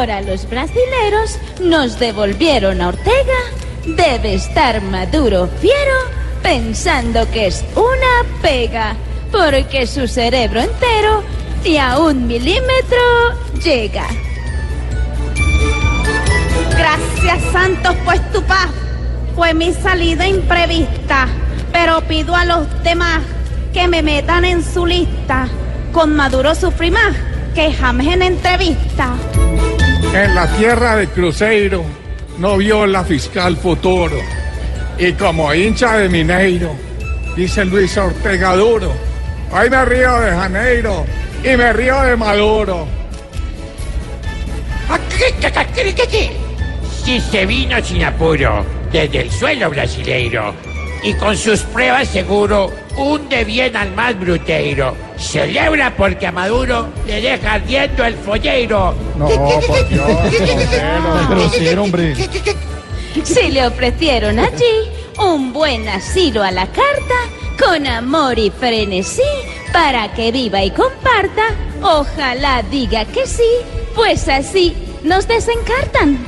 Ahora los brasileros nos devolvieron a Ortega, debe estar Maduro fiero pensando que es una pega, porque su cerebro entero ni a un milímetro llega. Gracias Santos, pues tu paz fue mi salida imprevista, pero pido a los demás que me metan en su lista. Con Maduro sufrí más que jamás en entrevista. En la tierra de Cruzeiro no vio la fiscal futuro. Y como hincha de Mineiro, dice Luis Ortega Duro, hoy me río de Janeiro y me río de Maduro. Si se vino sin apuro desde el suelo brasileiro y con sus pruebas seguro hunde bien al más bruteiro. Celebra porque a Maduro le deja ardiendo el folleiro. No, por Dios, hombre. Si le ofrecieron allí un buen asilo a la carta, con amor y frenesí, para que viva y comparta, ojalá diga que sí, pues así nos desencartan.